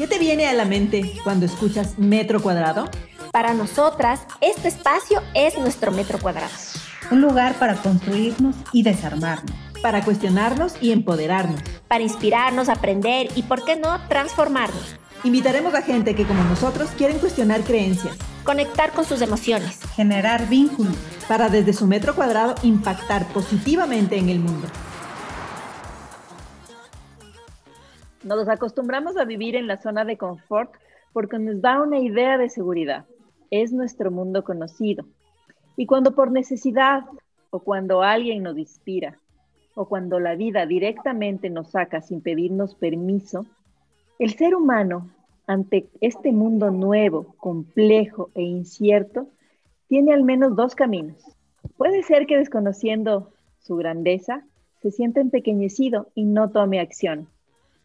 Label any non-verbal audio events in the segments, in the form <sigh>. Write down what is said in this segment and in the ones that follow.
¿Qué te viene a la mente cuando escuchas metro cuadrado? Para nosotras, este espacio es nuestro metro cuadrado. Un lugar para construirnos y desarmarnos. Para cuestionarnos y empoderarnos. Para inspirarnos, aprender y, por qué no, transformarnos. Invitaremos a gente que, como nosotros, quieren cuestionar creencias. Conectar con sus emociones. Generar vínculos. Para desde su metro cuadrado impactar positivamente en el mundo. Nos acostumbramos a vivir en la zona de confort porque nos da una idea de seguridad. Es nuestro mundo conocido. Y cuando por necesidad o cuando alguien nos inspira o cuando la vida directamente nos saca sin pedirnos permiso, el ser humano ante este mundo nuevo, complejo e incierto, tiene al menos dos caminos. Puede ser que desconociendo su grandeza, se sienta empequeñecido y no tome acción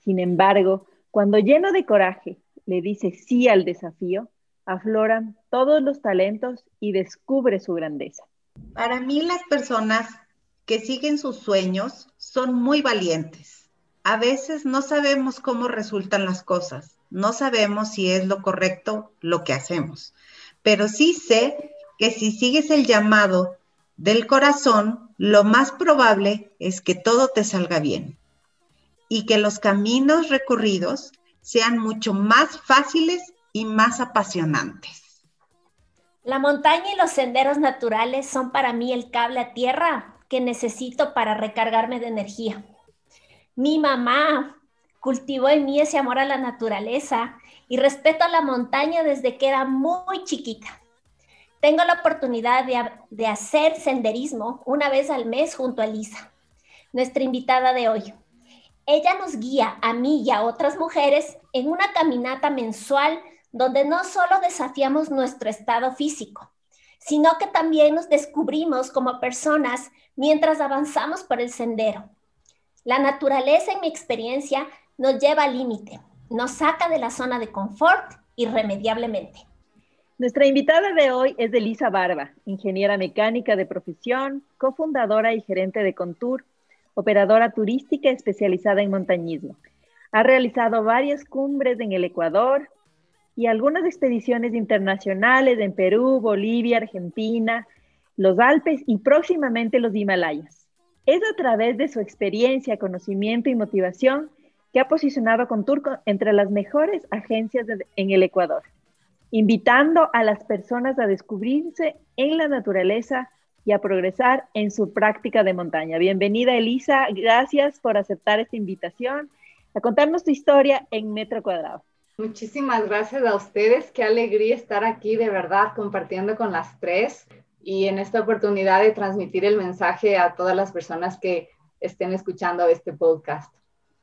sin embargo, cuando lleno de coraje le dice sí al desafío, afloran todos los talentos y descubre su grandeza. Para mí las personas que siguen sus sueños son muy valientes. A veces no sabemos cómo resultan las cosas, no sabemos si es lo correcto lo que hacemos, pero sí sé que si sigues el llamado del corazón, lo más probable es que todo te salga bien y que los caminos recorridos sean mucho más fáciles y más apasionantes. La montaña y los senderos naturales son para mí el cable a tierra que necesito para recargarme de energía. Mi mamá cultivó en mí ese amor a la naturaleza y respeto a la montaña desde que era muy chiquita. Tengo la oportunidad de, de hacer senderismo una vez al mes junto a Lisa, nuestra invitada de hoy. Ella nos guía a mí y a otras mujeres en una caminata mensual donde no solo desafiamos nuestro estado físico, sino que también nos descubrimos como personas mientras avanzamos por el sendero. La naturaleza, en mi experiencia, nos lleva al límite, nos saca de la zona de confort irremediablemente. Nuestra invitada de hoy es Elisa Barba, ingeniera mecánica de profesión, cofundadora y gerente de Contour, operadora turística especializada en montañismo. Ha realizado varias cumbres en el Ecuador y algunas expediciones internacionales en Perú, Bolivia, Argentina, los Alpes y próximamente los Himalayas. Es a través de su experiencia, conocimiento y motivación que ha posicionado a Conturco entre las mejores agencias en el Ecuador, invitando a las personas a descubrirse en la naturaleza y a progresar en su práctica de montaña. Bienvenida Elisa, gracias por aceptar esta invitación a contarnos tu historia en metro cuadrado. Muchísimas gracias a ustedes, qué alegría estar aquí de verdad compartiendo con las tres y en esta oportunidad de transmitir el mensaje a todas las personas que estén escuchando este podcast.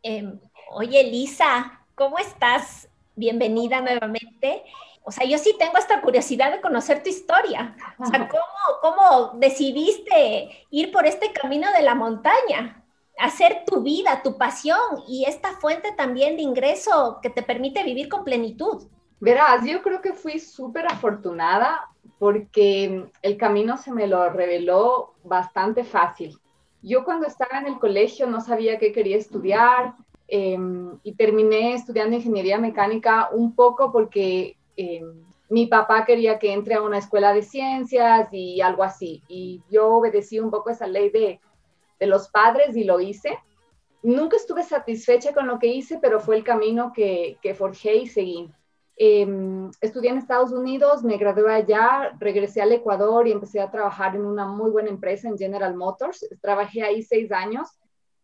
Em, oye Elisa, ¿cómo estás? Bienvenida nuevamente o sea, yo sí tengo esta curiosidad de conocer tu historia. O sea, ¿cómo, cómo decidiste ir por este camino de la montaña? Hacer tu vida, tu pasión y esta fuente también de ingreso que te permite vivir con plenitud. Verás, yo creo que fui súper afortunada porque el camino se me lo reveló bastante fácil. Yo cuando estaba en el colegio no sabía qué quería estudiar em, y terminé estudiando ingeniería mecánica un poco porque eh, mi papá quería que entre a una escuela de ciencias y algo así. Y yo obedecí un poco esa ley de, los padres y lo hice. Nunca estuve satisfecha con lo que hice, pero fue el camino que, que forjé y seguí. Eh, estudié en Estados Unidos, me gradué allá, regresé al Ecuador y empecé a trabajar en una muy buena empresa en General Motors. Trabajé ahí seis años,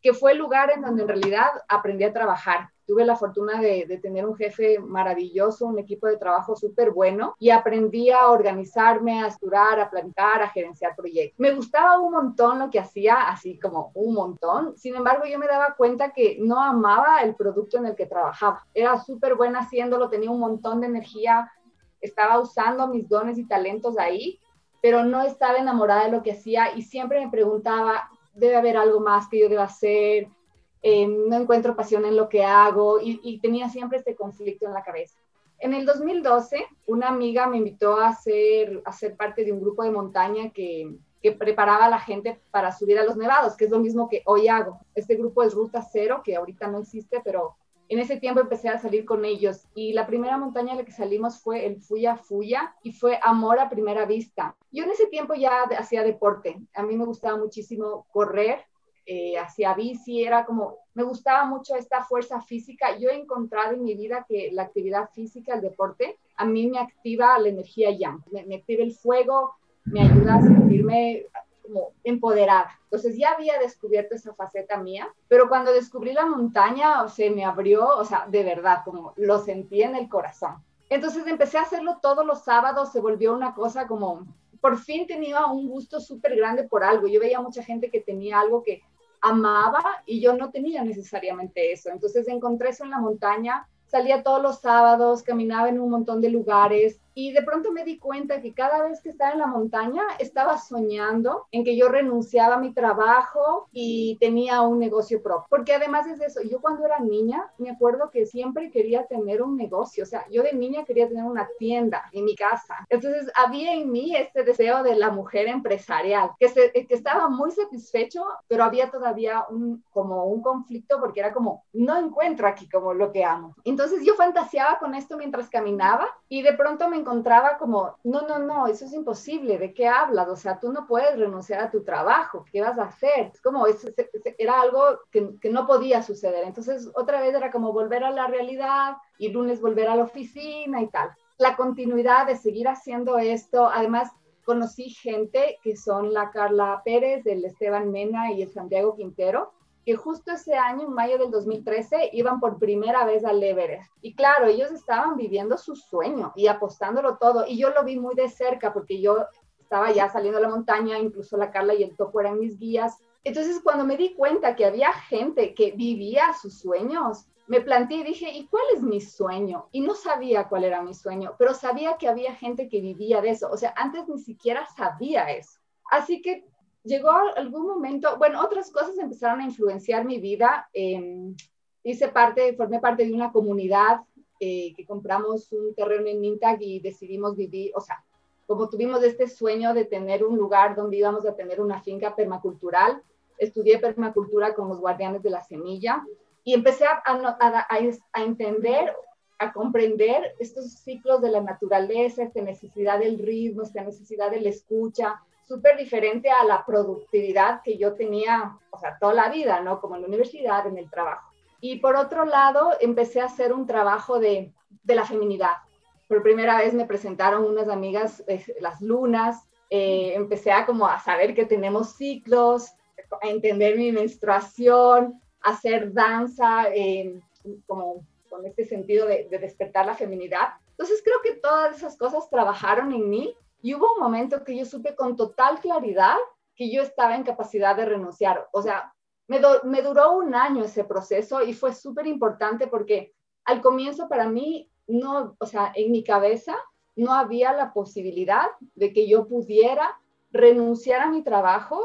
que fue el lugar en donde en realidad aprendí a trabajar tuve la fortuna de, tener un jefe maravilloso, un equipo de trabajo súper bueno y aprendí a organizarme, a estudiar, a planificar, a gerenciar proyectos. Me gustaba un montón lo que hacía, así como un montón. Sin embargo, yo me daba cuenta que no amaba el producto en el que trabajaba. Era súper buena haciéndolo, tenía un montón de energía, estaba usando mis dones y talentos ahí, pero no estaba enamorada de lo que hacía y siempre me preguntaba, debe haber algo más que yo deba hacer, eh, no encuentro pasión en lo que hago y, tenía siempre este conflicto en la cabeza. En el 2012, una amiga me invitó a ser, a ser parte de un grupo de montaña que, que preparaba a la gente para subir a los nevados, que es lo mismo que hoy hago. Este grupo es Ruta Cero, que ahorita no existe, pero en ese tiempo empecé a salir con ellos y la primera montaña a la que salimos fue el Fuya Fuya y fue amor a primera vista. Yo en ese tiempo ya hacía deporte, a mí me gustaba muchísimo correr, eh, hacía bici, era como, me gustaba mucho esta fuerza física. Yo he encontrado en mi vida que la actividad física, el deporte, a mí me activa la energía yang, me, me activa el fuego, me ayuda a sentirme como empoderada. Entonces ya había descubierto esa faceta mía, pero cuando descubrí la montaña, o se me abrió, o sea, de verdad, como lo sentí en el corazón. Entonces empecé a hacerlo todos los sábados, se volvió una cosa como, por fin tenía un gusto súper grande por algo. Yo veía mucha gente que tenía algo que amaba y yo no tenía necesariamente eso. Entonces encontré eso en la montaña, salía todos los sábados, caminaba en un montón de lugares y de pronto me di cuenta que cada vez que estaba en la montaña estaba soñando en que yo renunciaba a mi trabajo y tenía un negocio propio. Porque además es eso, yo cuando era niña me acuerdo que siempre quería tener un negocio. O sea, yo de niña quería tener una tienda en mi casa. Entonces había en mí este deseo de la mujer empresarial, que, se, que estaba muy satisfecho, pero había todavía un, como un conflicto porque era como, no encuentro aquí como lo que amo. Entonces yo fantaseaba con esto mientras caminaba y de pronto me encontraba como, no, no, no, eso es imposible, ¿de qué hablas? O sea, tú no puedes renunciar a tu trabajo, ¿qué vas a hacer? Es como, es, era algo que, no podía suceder. Entonces, otra vez era como volver a la realidad y lunes volver a la oficina y tal. La continuidad de seguir haciendo esto, además, conocí gente que son la Carla Pérez, el Esteban Mena y el Santiago Quintero, que justo ese año, en mayo del 2013, iban por primera vez al Everest. Y claro, ellos estaban viviendo su sueño y apostándolo todo. Y yo lo vi muy de cerca porque yo estaba ya saliendo a la montaña, incluso la Carla y el Topo eran mis guías. Entonces, cuando me di cuenta que había gente que vivía sus sueños, me planteé y dije, ¿y cuál es mi sueño? Y no sabía cuál era mi sueño, pero sabía que había gente que vivía de eso. O sea, antes ni siquiera sabía eso. Así que llegó algún momento, bueno, otras cosas empezaron a influenciar mi vida. Eh, hice parte, formé parte de una comunidad eh, que compramos un terreno en Mintag y decidimos vivir, o sea, como tuvimos este sueño de tener un lugar donde íbamos a tener una finca permacultural, estudié permacultura con los guardianes de la semilla y empecé a, a, a, entender, a comprender estos ciclos de la naturaleza, esta necesidad del ritmo, esta necesidad de la escucha, súper diferente a la productividad que yo tenía, o sea, toda la vida, ¿no? Como en la universidad, en el trabajo. Y por otro lado, empecé a hacer un trabajo de, de la feminidad. Por primera vez me presentaron unas amigas, las lunas, eh, empecé a como a saber que tenemos ciclos, a entender mi menstruación, hacer danza, eh, como con este sentido de, de despertar la feminidad. Entonces creo que todas esas cosas trabajaron en mí y hubo un momento que yo supe con total claridad que yo estaba en capacidad de renunciar. O sea, me, duró un año ese proceso y fue súper importante porque al comienzo para mí, no, o sea, en mi cabeza no había la posibilidad de que yo pudiera renunciar a mi trabajo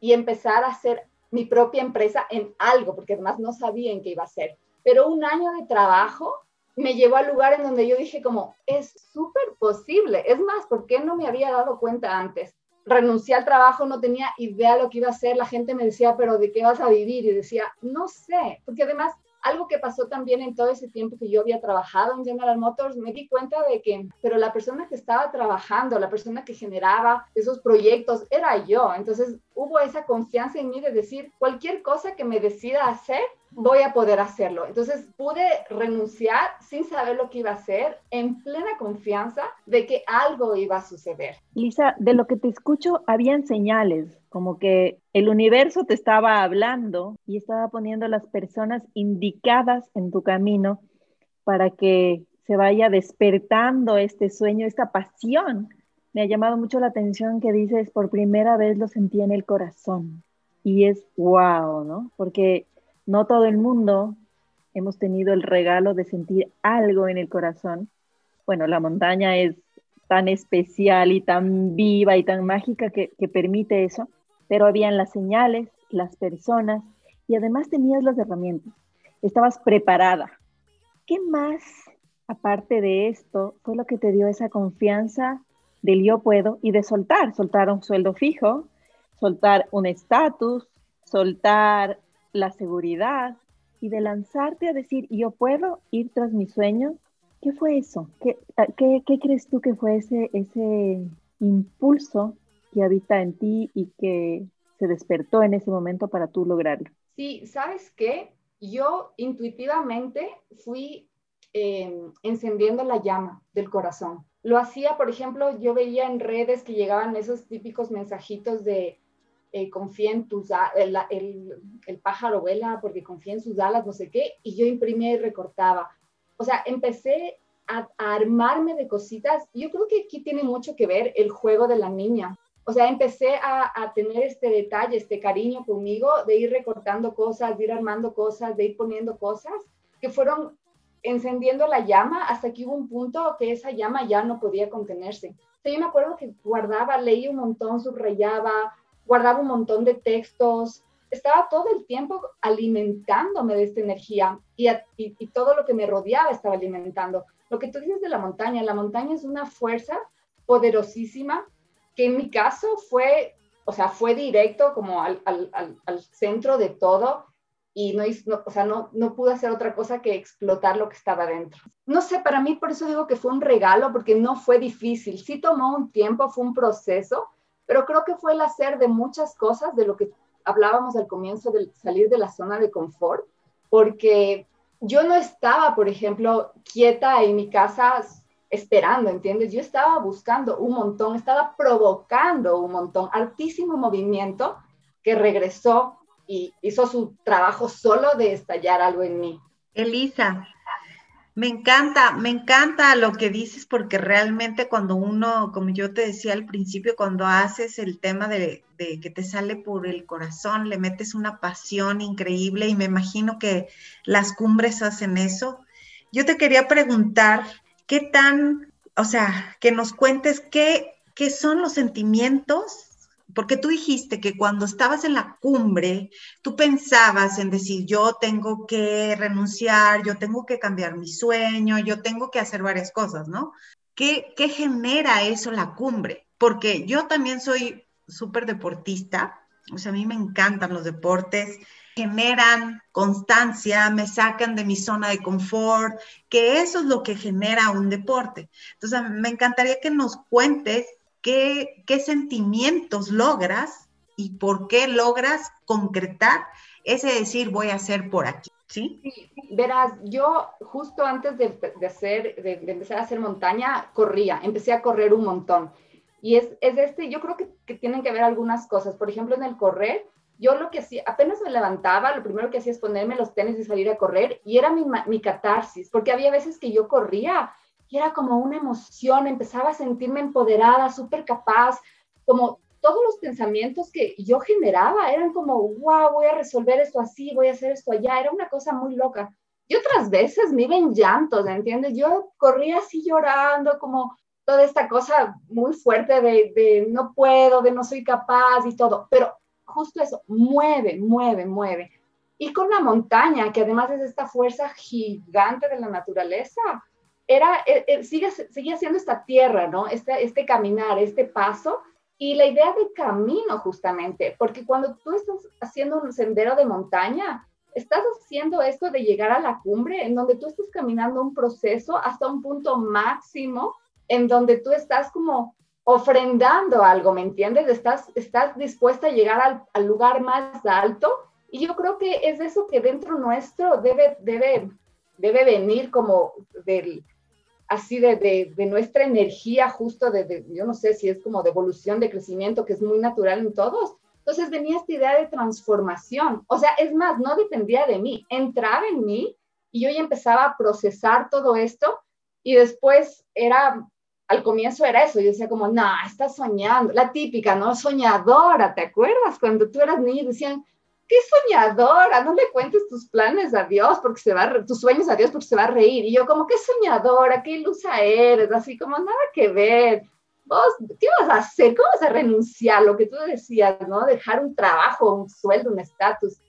y empezar a hacer mi propia empresa en algo, porque además no sabía en qué iba a ser. Pero un año de trabajo me llevó al lugar en donde yo dije como, es súper posible. Es más, ¿por qué no me había dado cuenta antes? Renuncié al trabajo, no tenía idea de lo que iba a hacer. La gente me decía, pero ¿de qué vas a vivir? Y decía, no sé, porque además algo que pasó también en todo ese tiempo que yo había trabajado en General Motors, me di cuenta de que, pero la persona que estaba trabajando, la persona que generaba esos proyectos, era yo. Entonces hubo esa confianza en mí de decir, cualquier cosa que me decida hacer, voy a poder hacerlo. Entonces pude renunciar sin saber lo que iba a hacer, en plena confianza de que algo iba a suceder. Lisa, de lo que te escucho, habían señales, como que el universo te estaba hablando y estaba poniendo las personas indicadas en tu camino para que se vaya despertando este sueño, esta pasión. Me ha llamado mucho la atención que dices, por primera vez lo sentí en el corazón. Y es wow, ¿no? Porque no todo el mundo hemos tenido el regalo de sentir algo en el corazón. Bueno, la montaña es tan especial y tan viva y tan mágica que, permite eso, pero habían las señales, las personas y además tenías las herramientas. Estabas preparada. ¿Qué más, aparte de esto, fue lo que te dio esa confianza del yo puedo y de soltar? Soltar un sueldo fijo, soltar un estatus, soltar la seguridad y de lanzarte a decir, yo puedo ir tras mi sueño. ¿Qué fue eso? ¿Qué, qué, crees tú que fue ese, ese impulso que habita en ti y que se despertó en ese momento para tú lograrlo? Sí, ¿sabes qué? Yo intuitivamente fui em, encendiendo la llama del corazón. Lo hacía, por ejemplo, yo veía en redes que llegaban esos típicos mensajitos de eh, confía en tus, el, el, pájaro vuela porque confía en sus alas, no sé qué, y yo imprimía y recortaba. O sea, empecé a, a, armarme de cositas. Yo creo que aquí tiene mucho que ver el juego de la niña. O sea, empecé a, a, tener este detalle, este cariño conmigo, de ir recortando cosas, de ir armando cosas, de ir poniendo cosas, que fueron encendiendo la llama hasta que hubo un punto que esa llama ya no podía contenerse. O sea, yo me acuerdo que guardaba, leía un montón, subrayaba, guardaba un montón de textos, estaba todo el tiempo alimentándome de esta energía y, todo lo que me rodeaba estaba alimentando. Lo que tú dices de la montaña, la montaña es una fuerza poderosísima que en mi caso fue, o sea, fue directo como al centro de todo y no, no, pude hacer otra cosa que explotar lo que estaba dentro. No sé, para mí por eso digo que fue un regalo, porque no fue difícil, sí tomó un tiempo, fue un proceso, pero creo que fue el hacer de muchas cosas, de lo que hablábamos al comienzo de salir de la zona de confort, porque yo no estaba, por ejemplo, quieta en mi casa esperando, ¿entiendes? Yo estaba buscando un montón, estaba provocando un montón, altísimo movimiento que regresó y hizo su trabajo solo de estallar algo en mí. Elisa, me encanta, me encanta lo que dices porque realmente cuando uno, como yo te decía al principio, cuando haces el tema de, de, que te sale por el corazón, le metes una pasión increíble y me imagino que las cumbres hacen eso. Yo te quería preguntar, ¿qué tan, o sea, que nos cuentes qué, qué son los sentimientos porque tú dijiste que cuando estabas en la cumbre, tú pensabas en decir, yo tengo que renunciar, yo tengo que cambiar mi sueño, yo tengo que hacer varias cosas, ¿no? ¿Qué, qué genera eso la cumbre? Porque yo también soy súper deportista, o sea, a mí me encantan los deportes, generan constancia, me sacan de mi zona de confort, que eso es lo que genera un deporte. Entonces, me encantaría que nos cuentes qué, sentimientos logras y por qué logras concretar ese decir voy a hacer por aquí. ¿Sí? verás, yo justo antes de, hacer, de, empezar a hacer montaña, corría, empecé a correr un montón. Y es, es este, yo creo que, que, tienen que ver algunas cosas. Por ejemplo, en el correr, yo lo que hacía, apenas me levantaba, lo primero que hacía es ponerme los tenis y salir a correr, y era mi, mi catarsis, porque había veces que yo corría y era como una emoción, empezaba a sentirme empoderada, súper capaz, como todos los pensamientos que yo generaba eran como, wow, voy a resolver esto así, voy a hacer esto allá, era una cosa muy loca. Y otras veces me iba en llantos, ¿entiendes? Yo corría así llorando, como toda esta cosa muy fuerte de, de no puedo, de no soy capaz y todo, pero justo eso, mueve, mueve, mueve. Y con la montaña, que además es esta fuerza gigante de la naturaleza, era, eh, eh, sigue, sigue esta tierra, ¿no? Este, este caminar, este paso, y la idea de camino justamente, porque cuando tú estás haciendo un sendero de montaña, estás haciendo esto de llegar a la cumbre, en donde tú estás caminando un proceso hasta un punto máximo, en donde tú estás como ofrendando algo, ¿me entiendes? Estás, estás dispuesta a llegar al, al lugar más alto, y yo creo que es eso que dentro nuestro debe, debe, debe venir como del así de, de, de, nuestra energía justo de, yo no sé si es como de evolución, de crecimiento, que es muy natural en todos. Entonces venía esta idea de transformación. O sea, es más, no dependía de mí, entraba en mí y yo ya empezaba a procesar todo esto y después era, al comienzo era eso, yo decía como, no, estás soñando, la típica, ¿no? Soñadora, ¿te acuerdas? Cuando tú eras niño decían, qué soñadora, no le cuentes tus planes a Dios porque se va tus sueños a Dios porque se va a reír. Y yo como, qué soñadora, qué ilusa eres, así como nada que ver. Vos, ¿qué vas a hacer? ¿Cómo vas a renunciar? Lo que tú decías, ¿no? Dejar un trabajo, un sueldo, un estatus.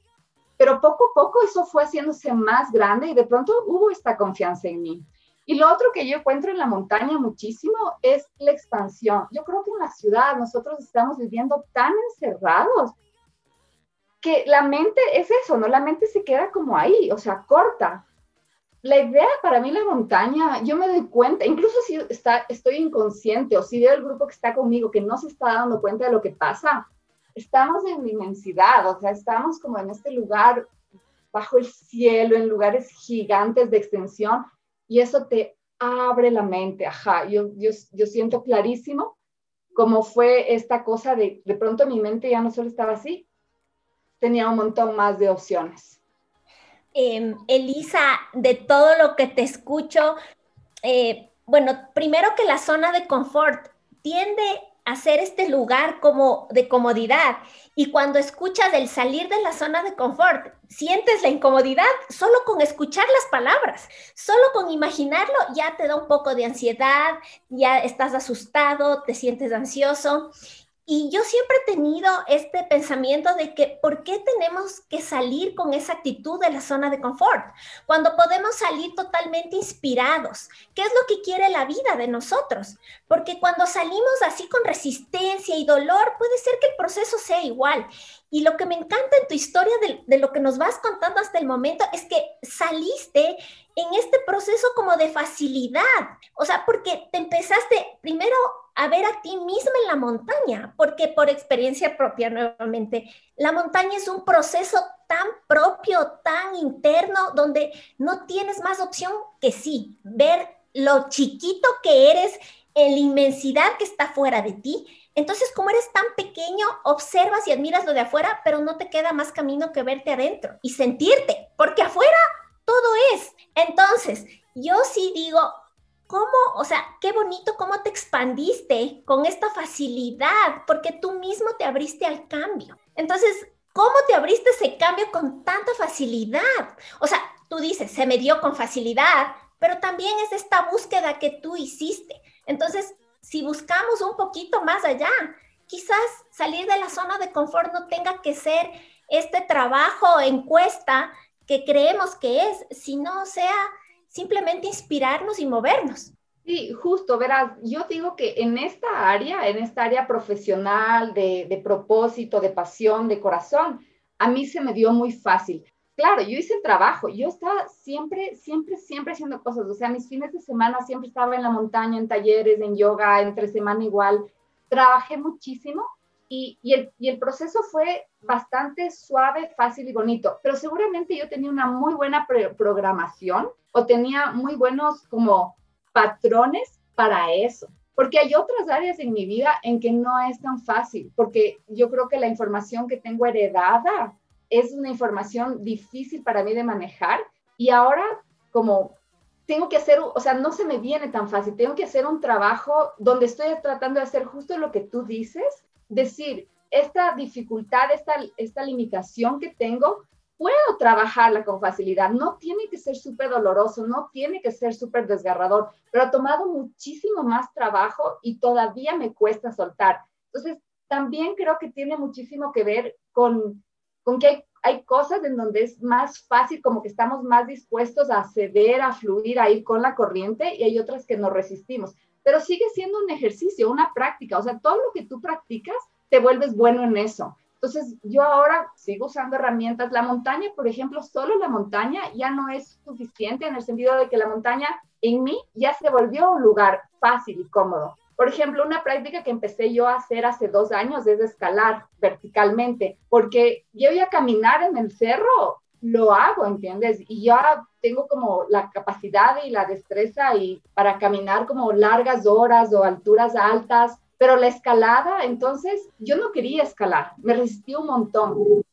Pero poco a poco eso fue haciéndose más grande y de pronto hubo esta confianza en mí. Y lo otro que yo encuentro en la montaña muchísimo es la expansión. Yo creo que en la ciudad nosotros estamos viviendo tan encerrados que la mente es eso, ¿no? La mente se queda como ahí, o sea, corta. La idea para mí la montaña, yo me doy cuenta, incluso si está, estoy inconsciente o si veo el grupo que está conmigo que no se está dando cuenta de lo que pasa, estamos en inmensidad, o sea, estamos como en este lugar bajo el cielo, en lugares gigantes de extensión, y eso te abre la mente, ajá, yo, yo, yo siento clarísimo cómo fue esta cosa de, de pronto mi mente ya no solo estaba así, tenía un montón más de opciones. Em, Elisa, de todo lo que te escucho, eh, bueno, primero que la zona de confort tiende hacer este lugar como de comodidad. Y cuando escuchas el salir de la zona de confort, sientes la incomodidad solo con escuchar las palabras, solo con imaginarlo ya te da un poco de ansiedad, ya estás asustado, te sientes ansioso. Y yo siempre he tenido este pensamiento de que, ¿por qué tenemos que salir con esa actitud de la zona de confort? Cuando podemos salir totalmente inspirados. ¿Qué es lo que quiere la vida de nosotros? Porque cuando salimos así con resistencia y dolor, puede ser que el proceso sea igual. Y lo que me encanta en tu historia de, lo que nos vas contando hasta el momento es que saliste en este proceso como de facilidad. O sea, porque te empezaste primero a ver a ti misma en la montaña, porque por experiencia propia nuevamente, la montaña es un proceso tan propio, tan interno, donde no tienes más opción que sí, ver lo chiquito que eres en la inmensidad que está fuera de ti. Entonces, como eres tan pequeño, observas y admiras lo de afuera, pero no te queda más camino que verte adentro y sentirte, porque afuera todo es. Entonces, yo sí digo, ¿Cómo, o sea, qué bonito cómo te expandiste con esta facilidad, porque tú mismo te abriste al cambio. Entonces, ¿cómo te abriste ese cambio con tanta facilidad? O sea, tú dices, se me dio con facilidad, pero también es esta búsqueda que tú hiciste. Entonces, si buscamos un poquito más allá, quizás salir de la zona de confort no tenga que ser este trabajo encuesta que creemos que es, sino sea simplemente inspirarnos y movernos. Sí, justo, verás, yo digo que en esta área, en esta área profesional, de, propósito, de pasión, de corazón, a mí se me dio muy fácil. Claro, yo hice trabajo, yo estaba siempre, siempre, siempre haciendo cosas, o sea, mis fines de semana siempre estaba en la montaña, en talleres, en yoga, entre semana igual, trabajé muchísimo y el proceso fue bastante suave, fácil y bonito, pero seguramente yo tenía una muy buena programación o tenía muy buenos como patrones para eso. Porque hay otras áreas en mi vida en que no es tan fácil, porque yo creo que la información que tengo heredada es una información difícil para mí de manejar y ahora como tengo que hacer, o sea, no se me viene tan fácil, tengo que hacer un trabajo donde estoy tratando de hacer justo lo que tú dices, decir, esta dificultad, esta, esta limitación que tengo, puedo trabajarla con facilidad. No tiene que ser súper doloroso, no tiene que ser súper desgarrador, pero ha tomado muchísimo más trabajo y todavía me cuesta soltar. Entonces, también creo que tiene muchísimo que ver con, con que hay, hay cosas en donde es más fácil, como que estamos más dispuestos a ceder, a fluir, a ir con la corriente y hay otras que nos resistimos. Pero sigue siendo un ejercicio, una práctica. O sea, todo lo que tú practicas, te vuelves bueno en eso. Entonces, yo ahora sigo usando herramientas. La montaña, por ejemplo, solo la montaña ya no es suficiente en el sentido de que la montaña en mí ya se volvió un lugar fácil y cómodo. Por ejemplo, una práctica que empecé yo a hacer hace dos años es escalar verticalmente, porque yo voy a caminar en el cerro, lo hago, ¿entiendes? Y ya tengo como la capacidad y la destreza y para caminar como largas horas o alturas altas pero la escalada, entonces, yo no quería escalar, me resistí un montón.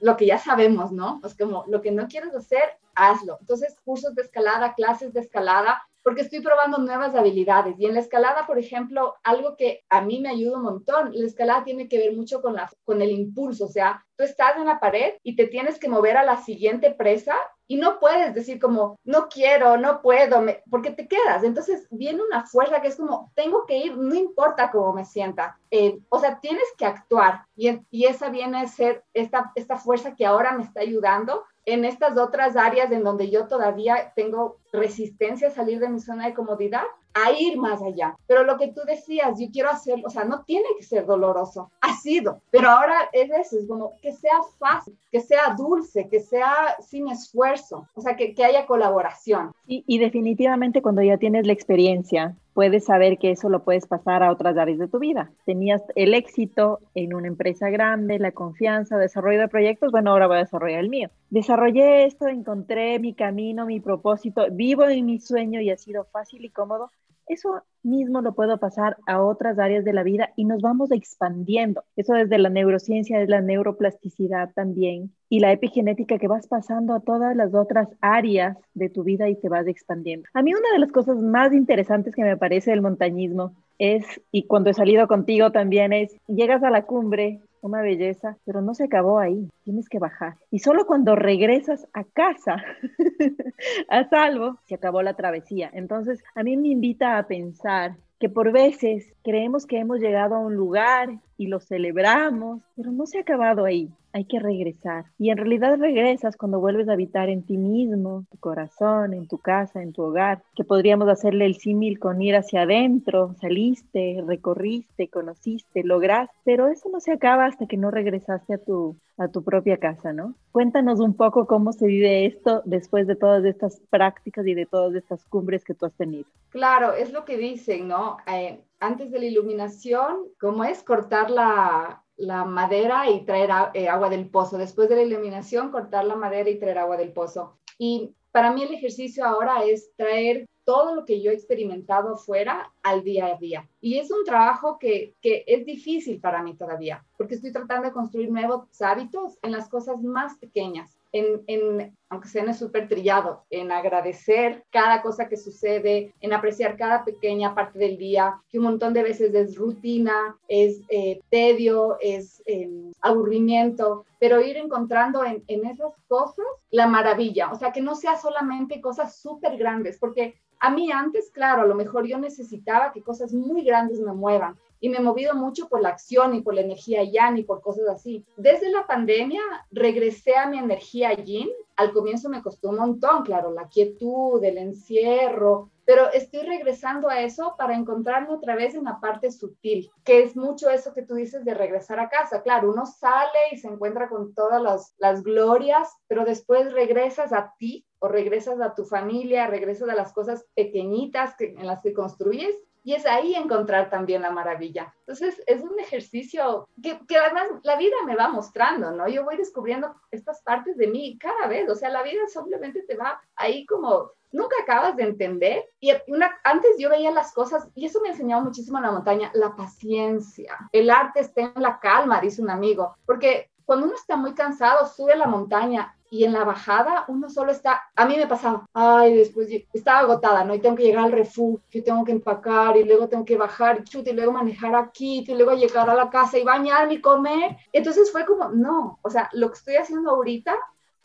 Lo que ya sabemos, ¿no? Es como, lo que no quieres hacer, hazlo. Entonces, cursos de escalada, clases de escalada, porque estoy probando nuevas habilidades. Y en la escalada, por ejemplo, algo que a mí me ayuda un montón, la escalada tiene que ver mucho con, la, con el impulso, o sea, tú estás en la pared y te tienes que mover a la siguiente presa y no puedes decir como, no quiero, no puedo, porque te quedas. Entonces viene una fuerza que es como, tengo que ir, no importa cómo me sienta. Eh, o sea, tienes que actuar y, y esa viene a ser esta, esta fuerza que ahora me está ayudando en estas otras áreas en donde yo todavía tengo resistencia a salir de mi zona de comodidad a ir más allá. Pero lo que tú decías, yo quiero hacerlo, o sea, no tiene que ser doloroso, ha sido, pero ahora es eso, es como que sea fácil, que sea dulce, que sea sin esfuerzo, o sea, que, que haya colaboración. Y, y definitivamente cuando ya tienes la experiencia, puedes saber que eso lo puedes pasar a otras áreas de tu vida. Tenías el éxito en una empresa grande, la confianza, desarrollo de proyectos, bueno, ahora voy a desarrollar el mío. Desarrollé esto, encontré mi camino, mi propósito, vivo en mi sueño y ha sido fácil y cómodo. Eso mismo lo puedo pasar a otras áreas de la vida y nos vamos expandiendo. Eso desde la neurociencia es la neuroplasticidad también y la epigenética que vas pasando a todas las otras áreas de tu vida y te vas expandiendo. A mí una de las cosas más interesantes que me parece del montañismo es, y cuando he salido contigo también es, llegas a la cumbre una belleza, pero no se acabó ahí, tienes que bajar. Y solo cuando regresas a casa, <laughs> a salvo, se acabó la travesía. Entonces, a mí me invita a pensar que por veces creemos que hemos llegado a un lugar y lo celebramos, pero no se ha acabado ahí, hay que regresar. Y en realidad regresas cuando vuelves a habitar en ti mismo, tu corazón, en tu casa, en tu hogar, que podríamos hacerle el símil con ir hacia adentro, saliste, recorriste, conociste, lograste, pero eso no se acaba hasta que no regresaste a tu, a tu propia casa, ¿no? Cuéntanos un poco cómo se vive esto después de todas estas prácticas y de todas estas cumbres que tú has tenido. Claro, es lo que dicen, ¿no? Eh, antes de la iluminación, ¿cómo es cortar la, madera y traer eh, agua del pozo? Después de la iluminación, cortar la madera y traer agua del pozo. Y para mí el ejercicio ahora es traer todo lo que yo he experimentado fuera al día a día. Y es un trabajo que, que, es difícil para mí todavía, porque estoy tratando de construir nuevos hábitos en las cosas más pequeñas en, en aunque sea súper trillado, en agradecer cada cosa que sucede, en apreciar cada pequeña parte del día, que un montón de veces es rutina, es eh, tedio, es em, aburrimiento, pero ir encontrando en, en esas cosas la maravilla, o sea, que no sea solamente cosas súper grandes, porque a mí antes, claro, a lo mejor yo necesitaba que cosas muy grandes me muevan, y me he movido mucho por la acción y por la energía yin y por cosas así. Desde la pandemia regresé a mi energía yin. Al comienzo me costó un montón, claro, la quietud, el encierro, pero estoy regresando a eso para encontrarme otra vez en la parte sutil, que es mucho eso que tú dices de regresar a casa. Claro, uno sale y se encuentra con todas las, las glorias, pero después regresas a ti o regresas a tu familia, regresas a las cosas pequeñitas que, en las que construyes y es ahí encontrar también la maravilla. Entonces, es un ejercicio que, además la vida me va mostrando, ¿no? Yo voy descubriendo estas partes de mí cada vez, o sea, la vida simplemente te va ahí como, nunca acabas de entender. Y antes yo veía las cosas, y eso me ha enseñado muchísimo en la montaña, la paciencia. El arte está en la calma, dice un amigo, porque cuando uno está muy cansado, sube a la montaña y en la bajada uno solo está, a mí me pasaba, ay, después estaba agotada, ¿no? Y tengo que llegar al refugio, tengo que empacar y luego tengo que bajar, y luego manejar aquí, y luego llegar a la casa y bañarme y comer. Entonces fue como, no, o sea, lo que estoy haciendo ahorita,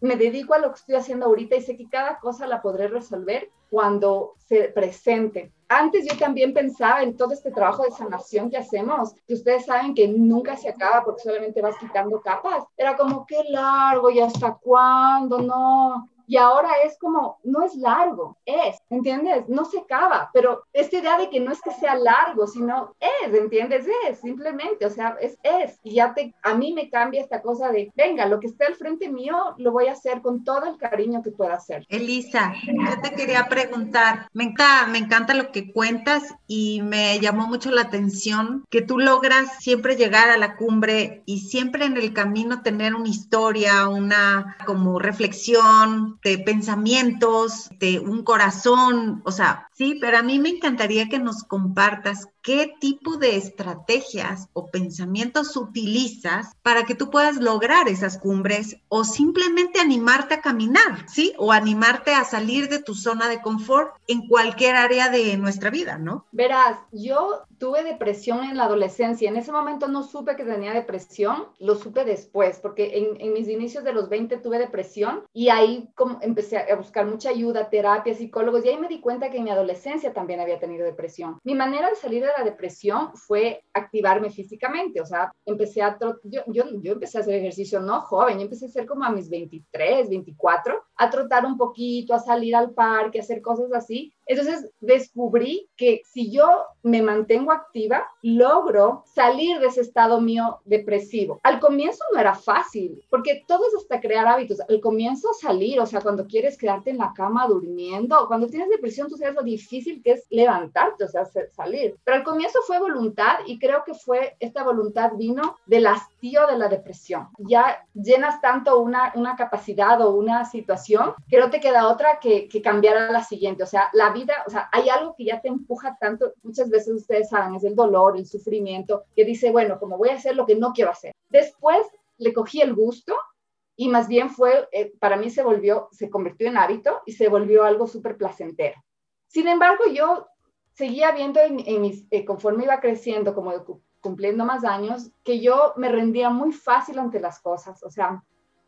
me dedico a lo que estoy haciendo ahorita y sé que cada cosa la podré resolver cuando se presente antes yo también pensaba en todo este trabajo de sanación que hacemos, que ustedes saben que nunca se acaba porque solamente vas quitando capas. Era como, qué largo y hasta cuándo, no. Y ahora es como, no es largo, es, ¿entiendes? No se acaba, pero esta idea de que no es que sea largo, sino es, ¿entiendes? Es, simplemente, o sea, es, es. Y ya te, a mí me cambia esta cosa de, venga, lo que esté al frente mío, lo voy a hacer con todo el cariño que pueda hacer. Elisa, yo te quería preguntar, me encanta, me encanta lo que cuentas y me llamó mucho la atención que tú logras siempre llegar a la cumbre y siempre en el camino tener una historia, una como reflexión, de pensamientos, de un corazón, o sea, sí, pero a mí me encantaría que nos compartas qué tipo de estrategias o pensamientos utilizas para que tú puedas lograr esas cumbres o simplemente animarte a caminar, ¿sí? O animarte a salir de tu zona de confort en cualquier área de nuestra vida, ¿no? Verás, yo tuve depresión en la adolescencia. En ese momento no supe que tenía depresión, lo supe después, porque en, mis inicios de los 20 tuve depresión y ahí como empecé a buscar mucha ayuda, terapia, psicólogos, y ahí me di cuenta que en mi adolescencia también había tenido depresión. Mi manera de salir de la depresión fue activarme físicamente, o sea, empecé a, yo, yo, yo empecé a hacer ejercicio no joven, yo empecé a hacer como a mis 23, 24, a trotar un poquito, a salir al parque, a hacer cosas así, entonces descubrí que si yo me mantengo activa, logro salir de ese estado mío depresivo. Al comienzo no era fácil, porque todo es hasta crear hábitos. Al comienzo salir, o sea, cuando quieres quedarte en la cama durmiendo, cuando tienes depresión, tú sabes lo difícil que es levantarte, o sea, salir. Pero al comienzo fue voluntad y creo que fue, esta voluntad vino del hastío de la depresión. Ya llenas tanto una, una capacidad o una situación que no te queda otra que, que cambiar a la siguiente. O sea, la vida, o sea, hay algo que ya te empuja tanto, muchas veces ustedes saben, es el dolor, el sufrimiento, que dice, bueno, como voy a hacer lo que no quiero hacer. Después le cogí el gusto y más bien fue, eh, para mí se volvió, se convirtió en hábito y se volvió algo súper placentero. Sin embargo, yo seguía viendo en, mis, eh, conforme iba creciendo, como cumpliendo más años, que yo me rendía muy fácil ante las cosas, o sea,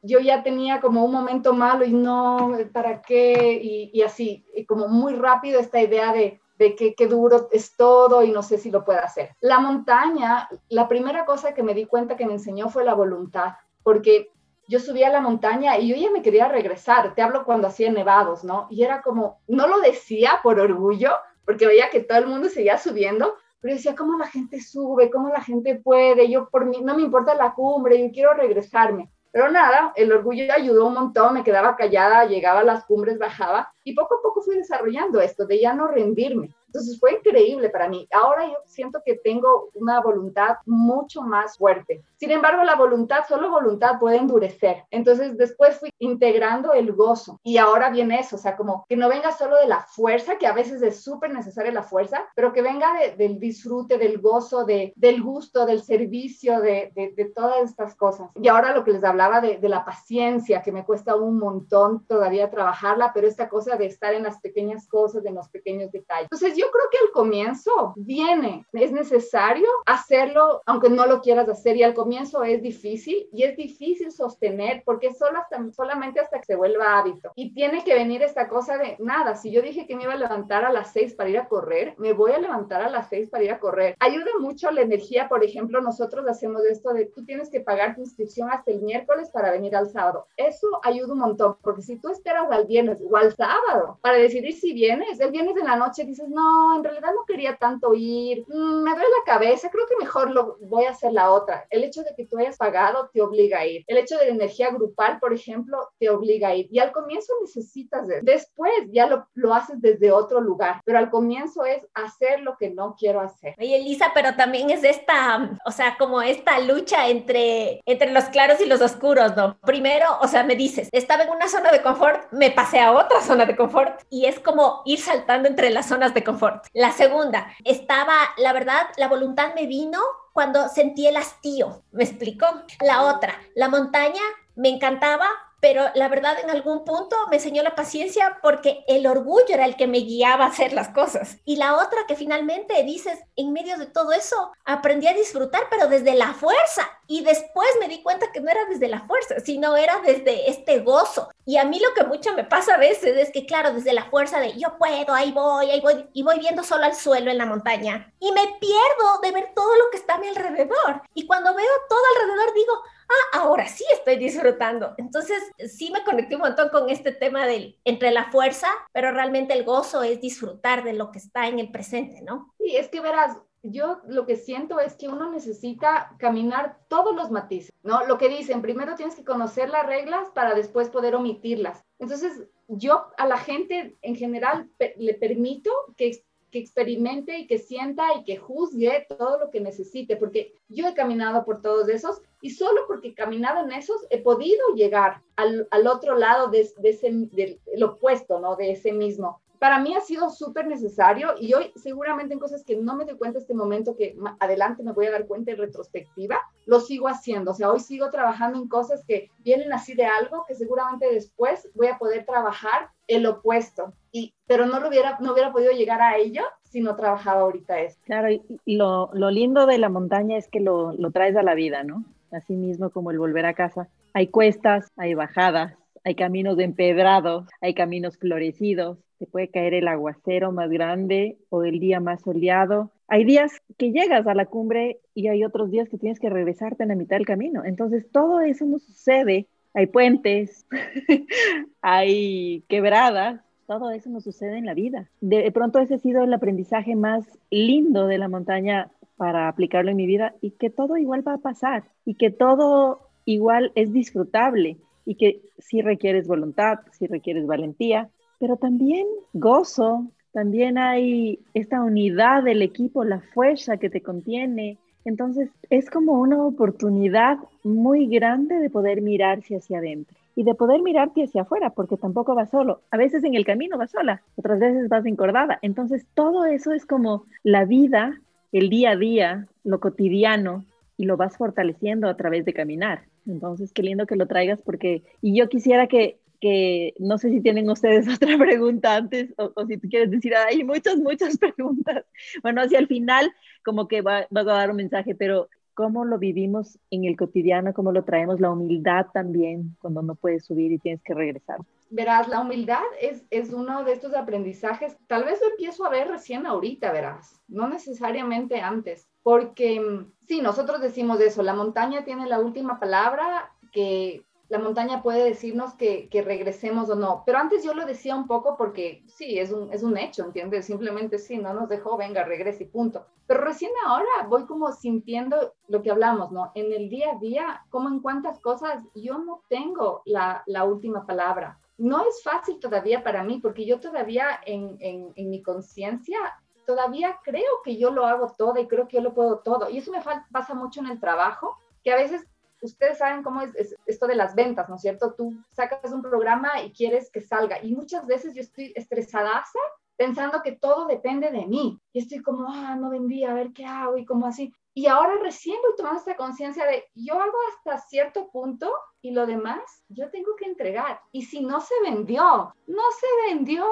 yo ya tenía como un momento malo y no, ¿para qué? Y, así, y como muy rápido esta idea de, de que qué duro es todo y no sé si lo puedo hacer. La montaña, la primera cosa que me di cuenta que me enseñó fue la voluntad, porque yo subía a la montaña y yo ya me quería regresar, te hablo cuando hacía nevados, ¿no? Y era como, no lo decía por orgullo, porque veía que todo el mundo seguía subiendo, pero decía, ¿cómo la gente sube? ¿Cómo la gente puede? Yo por mí, no me importa la cumbre, yo quiero regresarme. Pero nada, el orgullo ayudó un montón, me quedaba callada, llegaba a las cumbres, bajaba y poco a poco fui desarrollando esto de ya no rendirme. Entonces fue increíble para mí. Ahora yo siento que tengo una voluntad mucho más fuerte. Sin embargo, la voluntad, solo voluntad puede endurecer. Entonces después fui integrando el gozo y ahora viene eso, o sea, como que no venga solo de la fuerza, que a veces es súper necesaria la fuerza, pero que venga del disfrute, del gozo, de, del gusto, del servicio, de, de, todas estas cosas. Y ahora lo que les hablaba de, de la paciencia, que me cuesta un montón todavía trabajarla, pero esta cosa de estar en las pequeñas cosas, en los pequeños detalles. Entonces yo creo que al comienzo viene, es necesario hacerlo, aunque no lo quieras hacer, y al comienzo es difícil, y es difícil sostener, porque solo hasta, solamente hasta que se vuelva hábito. Y tiene que venir esta cosa de, nada, si yo dije que me iba a levantar a las seis para ir a correr, me voy a levantar a las seis para ir a correr. Ayuda mucho la energía, por ejemplo, nosotros hacemos esto de, tú tienes que pagar tu inscripción hasta el miércoles para venir al sábado. Eso ayuda un montón, porque si tú esperas al viernes o al sábado para decidir si vienes, el viernes en la noche dices, no, en realidad no quería tanto ir, mm, me duele la cabeza, creo que mejor lo voy a hacer la otra. El hecho de que tú hayas pagado te obliga a ir. El hecho de la energía grupal, por ejemplo, te obliga a ir. Y al comienzo necesitas de, después ya lo, lo haces desde otro lugar, pero al comienzo es hacer lo que no quiero hacer. Oye, Elisa, pero también es esta, o sea, como esta lucha entre, entre los claros y los oscuros, ¿no? Primero, o sea, me dices, estaba en una zona de confort, me pasé a otra zona de confort y es como ir saltando entre las zonas de confort. La segunda, estaba, la verdad, la voluntad me vino cuando sentí el hastío, ¿me explicó? La otra, la montaña me encantaba, pero la verdad en algún punto me enseñó la paciencia porque el orgullo era el que me guiaba a hacer las cosas. Y la otra que finalmente dices, en medio de todo eso, aprendí a disfrutar, pero desde la fuerza. Y después me di cuenta que no era desde la fuerza, sino era desde este gozo. Y a mí lo que mucho me pasa a veces es que, claro, desde la fuerza de yo puedo, ahí voy, ahí voy, y voy viendo solo al suelo en la montaña. Y me pierdo de ver todo lo que está a mi alrededor. Y cuando veo todo alrededor digo, ah, ahora sí estoy disfrutando. Entonces, sí me conecté un montón con este tema del entre la fuerza, pero realmente el gozo es disfrutar de lo que está en el presente, ¿no? Sí, es que verás, yo lo que siento es que uno necesita caminar todos los matices, ¿no? Lo que dicen, primero tienes que conocer las reglas para después poder omitirlas. Entonces, yo a la gente en general le permito que experimente y que sienta y que juzgue todo lo que necesite, porque yo he caminado por todos esos y solo porque he caminado en esos he podido llegar al, al otro lado de ese, del opuesto, ¿no? De ese mismo para mí ha sido súper necesario y hoy seguramente en cosas que no me doy cuenta este momento, que adelante me voy a dar cuenta en retrospectiva, lo sigo haciendo. O sea, hoy sigo trabajando en cosas que vienen así de algo que seguramente después voy a poder trabajar el opuesto. Y, pero no lo hubiera, no hubiera podido llegar a ello si no trabajaba ahorita eso. Claro, y lo, lo lindo de la montaña es que lo, lo traes a la vida, ¿no? Así mismo como el volver a casa. Hay cuestas, hay bajadas, hay caminos empedrados, hay caminos florecidos, se puede caer el aguacero más grande o el día más soleado hay días que llegas a la cumbre y hay otros días que tienes que regresarte en la mitad del camino. Entonces, todo eso no sucede. Hay puentes, <laughs> hay quebradas, todo eso no sucede en la vida. De pronto ese ha sido el aprendizaje más lindo de la montaña para aplicarlo en mi vida y que todo igual va a pasar y que todo igual es disfrutable y que sí requieres voluntad, sí requieres valentía, pero también gozo, también hay esta unidad del equipo, la fuerza que te contiene. Entonces es como una oportunidad muy grande de poder mirarse hacia adentro y de poder mirarte hacia afuera, porque tampoco vas solo. A veces en el camino vas sola, otras veces vas encordada. Entonces todo eso es como la vida, el día a día, lo cotidiano, y lo vas fortaleciendo a través de caminar. Entonces, qué lindo que lo traigas porque, y yo quisiera que que no sé si tienen ustedes <laughs> otra pregunta antes o, si tú quieres decir, hay muchas, muchas <laughs> preguntas. Bueno, hacia el final como que va, vas a dar un mensaje, pero ¿cómo lo vivimos en el cotidiano? ¿Cómo lo traemos? La humildad también cuando no puedes subir y tienes que regresar. Verás, la humildad es, es uno de estos aprendizajes, tal vez lo empiezo a ver recién ahorita, verás, no necesariamente antes, porque mm, sí, nosotros decimos eso, la montaña tiene la última palabra, que la montaña puede decirnos que, regresemos o no. Pero antes yo lo decía un poco porque sí, es un, es un hecho, ¿entiendes? Simplemente sí, no nos dejó, venga, regrese y punto. Pero recién ahora voy como sintiendo lo que hablamos, ¿no? En el día a día, como en cuántas cosas yo no tengo la, última palabra. No es fácil todavía para mí porque yo todavía en, en mi conciencia todavía creo que yo lo hago todo y creo que yo lo puedo todo. Y eso me pasa mucho en el trabajo, que a veces ustedes saben cómo es, esto de las ventas, ¿no es cierto? Tú sacas un programa y quieres que salga. Y muchas veces yo estoy estresada pensando que todo depende de mí. Y estoy como, ah, no vendí, a ver qué hago y como así. Y ahora recién voy tomando esta conciencia de, yo hago hasta cierto punto y lo demás yo tengo que entregar. Y si no se vendió, no se vendió.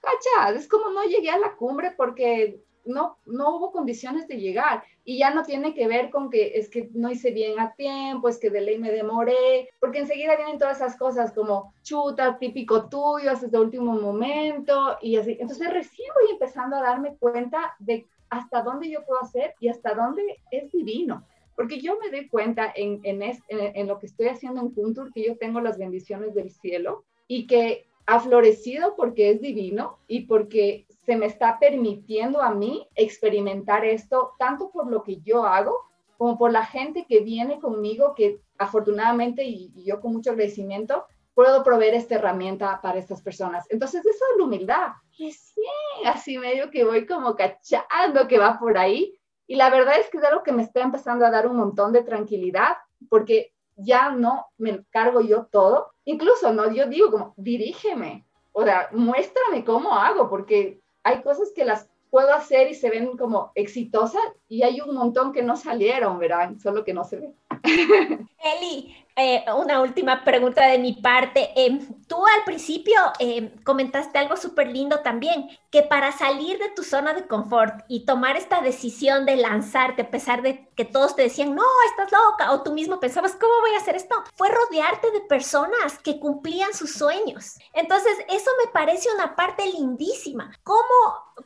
Cacha, es como no llegué a la cumbre porque no, no hubo condiciones de llegar y ya no tiene que ver con que es que no hice bien a tiempo, es que de ley me demoré, porque enseguida vienen todas esas cosas como chuta, típico tuyo, hasta el último momento y así. Entonces recién voy empezando a darme cuenta de hasta dónde yo puedo hacer y hasta dónde es divino. Porque yo me doy cuenta en, en, en, lo que estoy haciendo en Kuntur que yo tengo las bendiciones del cielo y que ha florecido porque es divino y porque se me está permitiendo a mí experimentar esto, tanto por lo que yo hago, como por la gente que viene conmigo, que afortunadamente y, yo con mucho agradecimiento, puedo proveer esta herramienta para estas personas. Entonces, eso es la humildad. Recién, así medio que voy como cachando que va por ahí. Y la verdad es que es algo que me está empezando a dar un montón de tranquilidad, porque ya no me cargo yo todo. Incluso, ¿no? Yo digo como, dirígeme, o sea, muéstrame cómo hago, porque hay cosas que las puedo hacer y se ven como exitosas y hay un montón que no salieron, ¿verdad? Solo que no se ven. Eli, eh, una última pregunta de mi parte. Em, tú al principio em, comentaste algo súper lindo también, que para salir de tu zona de confort y tomar esta decisión de lanzarte, a pesar de que todos te decían, no, estás loca, o tú mismo pensabas, ¿cómo voy a hacer esto? Fue rodearte de personas que cumplían sus sueños. Entonces, eso me parece una parte lindísima. ¿Cómo,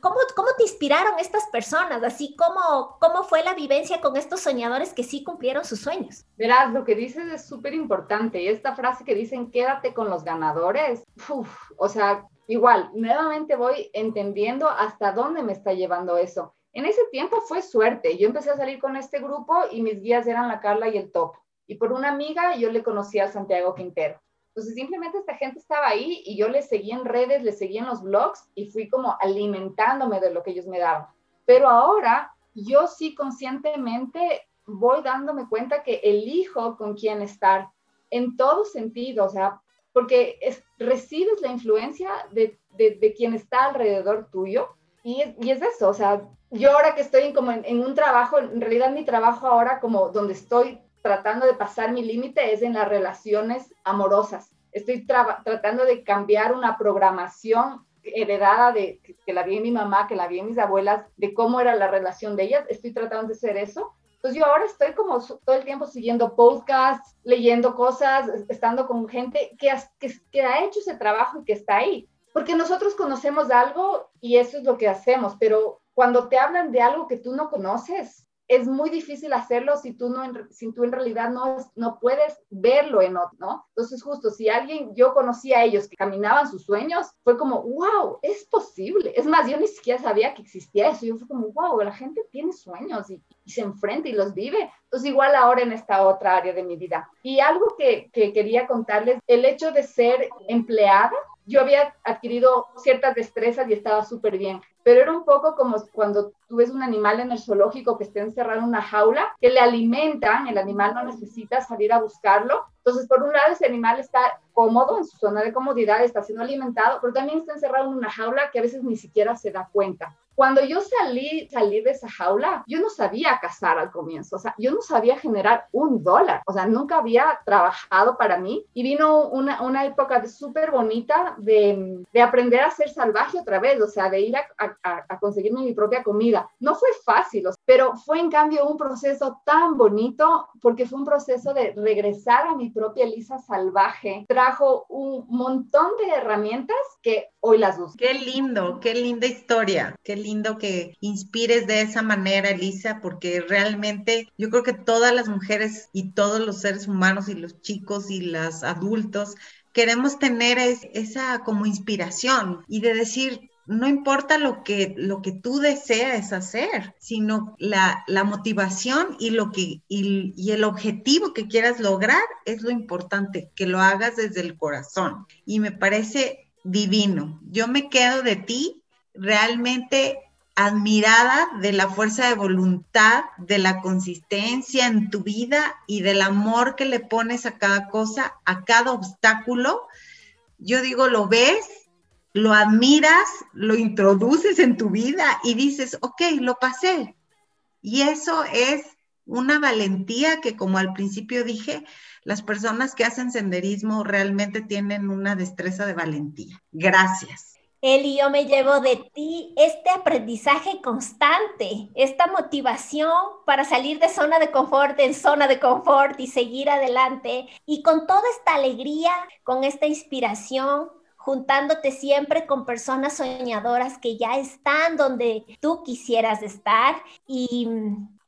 cómo, cómo te inspiraron estas personas? Así como, ¿cómo fue la vivencia con estos soñadores que sí cumplieron sus sueños? Verás, lo que dices es súper importante. Esta frase que dicen, quédate con los ganadores, o sea, igual, nuevamente voy entendiendo hasta dónde me está llevando eso. En ese tiempo fue suerte. Yo empecé a salir con este grupo y mis guías eran la Carla y el Top. Y por una amiga yo le conocí a Santiago Quintero. Entonces simplemente esta gente estaba ahí y yo le seguía en redes, le seguía en los blogs y fui como alimentándome de lo que ellos me daban. Pero ahora yo sí conscientemente voy dándome cuenta que elijo con quién estar en todo sentido, o sea, porque es, recibes la influencia de, de, quien está alrededor tuyo y es, y es, eso, o sea, yo ahora que estoy en, como en, un trabajo, en realidad mi trabajo ahora como donde estoy tratando de pasar mi límite es en las relaciones amorosas. Estoy tratando de cambiar una programación heredada de que la vi en mi mamá, que la vi en mis abuelas, de cómo era la relación de ellas. Estoy tratando de hacer eso entonces yo ahora estoy como todo el tiempo siguiendo podcasts, leyendo cosas, estando con gente que, que ha hecho ese trabajo y que está ahí. porque nosotros conocemos algo y eso es lo que hacemos, pero cuando te hablan de algo que tú no conoces, es muy difícil hacerlo si tú no, si tú en realidad no, no puedes verlo en otro, ¿no? Entonces, justo si alguien, yo conocí a ellos que caminaban sus sueños, fue como, wow, es posible. Es más, yo ni siquiera sabía que existía eso. Yo fui como, wow, la gente tiene sueños y, se enfrenta y los vive. Entonces, igual ahora en esta otra área de mi vida. Y algo que, que quería contarles, el hecho de ser empleada, yo había adquirido ciertas destrezas y estaba súper bien, pero era un poco como cuando tú ves un animal en el zoológico que está encerrado en una jaula, que le alimentan, el animal no necesita salir a buscarlo. Entonces, por un lado, ese animal está cómodo en su zona de comodidad, está siendo alimentado, pero también está encerrado en una jaula que a veces ni siquiera se da cuenta. Cuando yo salí, salí de esa jaula, yo no sabía cazar al comienzo, o sea, yo no sabía generar un dólar, o sea, nunca había trabajado para mí y vino una, una época súper bonita de, de, aprender a ser salvaje otra vez, o sea, de ir a, a, a conseguirme mi propia comida. No fue fácil, pero fue en cambio un proceso tan bonito porque fue un proceso de regresar a mi propia Elisa salvaje. Trajo un montón de herramientas que hoy las uso. Qué lindo, qué linda historia, qué lindo que inspires de esa manera, Elisa, porque realmente yo creo que todas las mujeres y todos los seres humanos y los chicos y los adultos queremos tener esa como inspiración y de decir, no importa lo que, lo que tú deseas hacer, sino la, motivación y, lo que, y, el objetivo que quieras lograr es lo importante, que lo hagas desde el corazón. Y me parece divino. Yo me quedo de ti realmente admirada de la fuerza de voluntad, de la consistencia en tu vida y del amor que le pones a cada cosa, a cada obstáculo. Yo digo, lo ves, lo admiras, lo introduces en tu vida y dices, ok, lo pasé. Y eso es una valentía que, como al principio dije, las personas que hacen senderismo realmente tienen una destreza de valentía. Gracias. Eli, yo me llevo de ti este aprendizaje constante, esta motivación para salir de zona de confort en zona de confort y seguir adelante. Y con toda esta alegría, con esta inspiración, juntándote siempre con personas soñadoras que ya están donde tú quisieras estar y,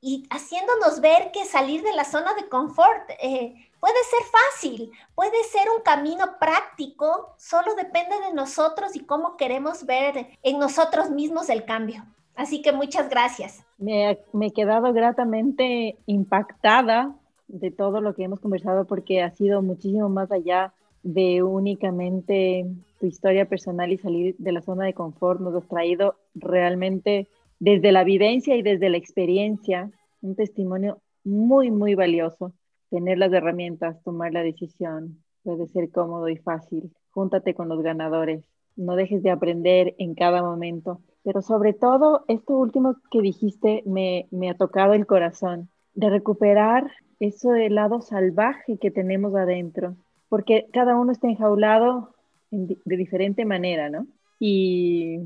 y haciéndonos ver que salir de la zona de confort eh, puede ser fácil, puede ser un camino práctico, solo depende de nosotros y cómo queremos ver en nosotros mismos el cambio. Así que muchas gracias. Me, me he quedado gratamente impactada de todo lo que hemos conversado porque ha sido muchísimo más allá de únicamente tu historia personal y salir de la zona de confort. Nos has traído realmente desde la vivencia y desde la experiencia un testimonio muy, muy valioso tener las herramientas, tomar la decisión, puede ser cómodo y fácil. Júntate con los ganadores, no dejes de aprender en cada momento. Pero sobre todo, esto último que dijiste me, me ha tocado el corazón, de recuperar eso del lado salvaje que tenemos adentro, porque cada uno está enjaulado de diferente manera, ¿no? Y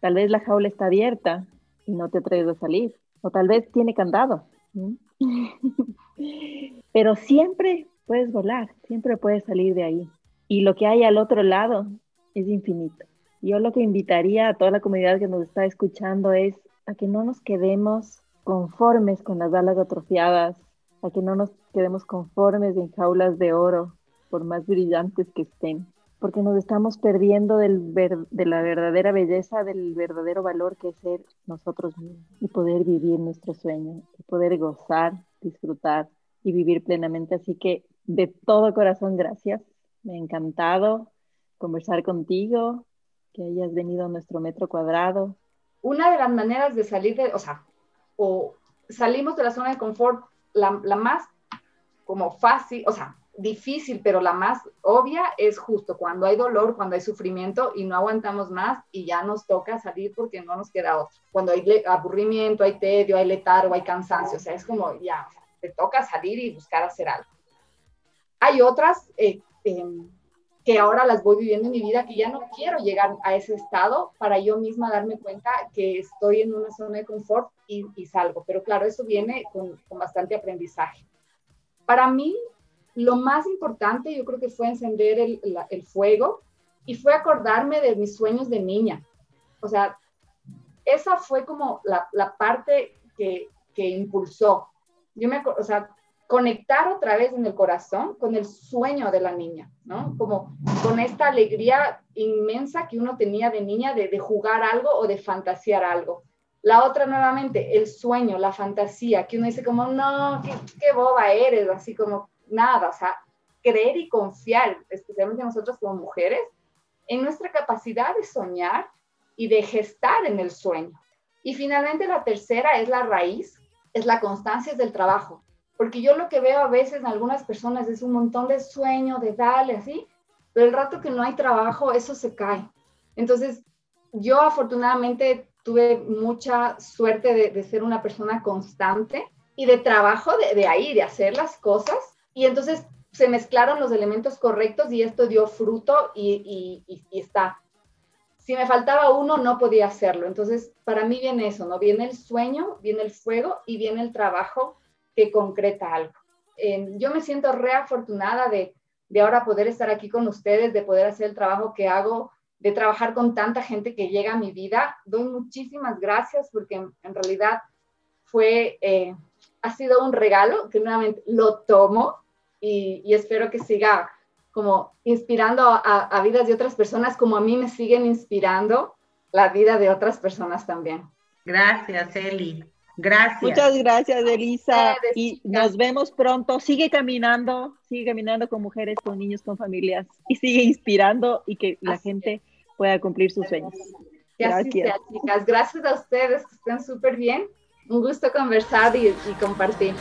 tal vez la jaula está abierta y no te atreves a salir, o tal vez tiene candado. <laughs> Pero siempre puedes volar, siempre puedes salir de ahí. Y lo que hay al otro lado es infinito. Yo lo que invitaría a toda la comunidad que nos está escuchando es a que no nos quedemos conformes con las alas atrofiadas, a que no nos quedemos conformes en jaulas de oro, por más brillantes que estén, porque nos estamos perdiendo del de la verdadera belleza, del verdadero valor que es ser nosotros mismos y poder vivir nuestro sueño, y poder gozar, disfrutar y vivir plenamente. Así que de todo corazón, gracias. Me ha encantado conversar contigo, que hayas venido a nuestro metro cuadrado. Una de las maneras de salir de, o sea, o salimos de la zona de confort, la, la más como fácil, o sea, difícil, pero la más obvia es justo cuando hay dolor, cuando hay sufrimiento y no aguantamos más y ya nos toca salir porque no nos queda otro. Cuando hay aburrimiento, hay tedio, hay letargo, hay cansancio, o sea, es como ya, te toca salir y buscar hacer algo. Hay otras eh, em, que ahora las voy viviendo en mi vida que ya no quiero llegar a ese estado para yo misma darme cuenta que estoy en una zona de confort y, salgo. Pero claro, eso viene con, con bastante aprendizaje. Para mí, lo más importante yo creo que fue encender el, el, fuego y fue acordarme de mis sueños de niña. O sea, esa fue como la, la parte que, que, impulsó. Yo me, o sea, conectar otra vez en el corazón con el sueño de la niña, ¿no? Como con esta alegría inmensa que uno tenía de niña de, de jugar algo o de fantasear algo. La otra nuevamente, el sueño, la fantasía, que uno dice como, no, qué, qué boba eres, así como nada, o sea, creer y confiar, especialmente nosotros como mujeres, en nuestra capacidad de soñar y de gestar en el sueño. Y finalmente la tercera es la raíz, es la constancia del trabajo porque yo lo que veo a veces en algunas personas es un montón de sueño, de darle así, pero el rato que no hay trabajo, eso se cae. Entonces, yo afortunadamente tuve mucha suerte de, ser una persona constante y de trabajo de, ahí, de hacer las cosas. Y entonces se mezclaron los elementos correctos y esto dio fruto y, y, y está. Si me faltaba uno, no podía hacerlo. Entonces, para mí viene eso, ¿no? Viene el sueño, viene el fuego y viene el trabajo que concreta algo. yo me siento reafortunada de, de ahora poder estar aquí con ustedes, de poder hacer el trabajo que hago, de trabajar con tanta gente que llega a mi vida. Doy muchísimas gracias porque en, realidad fue, eh, ha sido un regalo que nuevamente lo tomo y, y espero que siga como inspirando a, a, vidas de otras personas como a mí me siguen inspirando la vida de otras personas también. Gracias, Eli. Gracias. Muchas gracias, Elisa. Y nos vemos pronto. Sigue caminando, sigue caminando con mujeres, con niños, con familias y sigue inspirando y que la gente pueda cumplir sus sueños. Gracias. chicas. Gracias a ustedes, que estén súper bien. Un gusto conversar y, y compartir.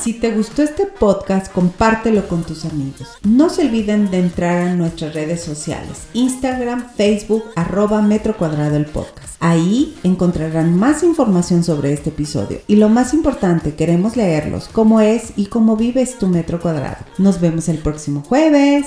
Si te gustó este podcast, compártelo con tus amigos. No se olviden de entrar a nuestras redes sociales, Instagram, Facebook, arroba Metro Cuadrado el Podcast. Ahí encontrarán más información sobre este episodio y lo más importante, queremos leerlos, cómo es y cómo vives tu metro cuadrado. Nos vemos el próximo jueves.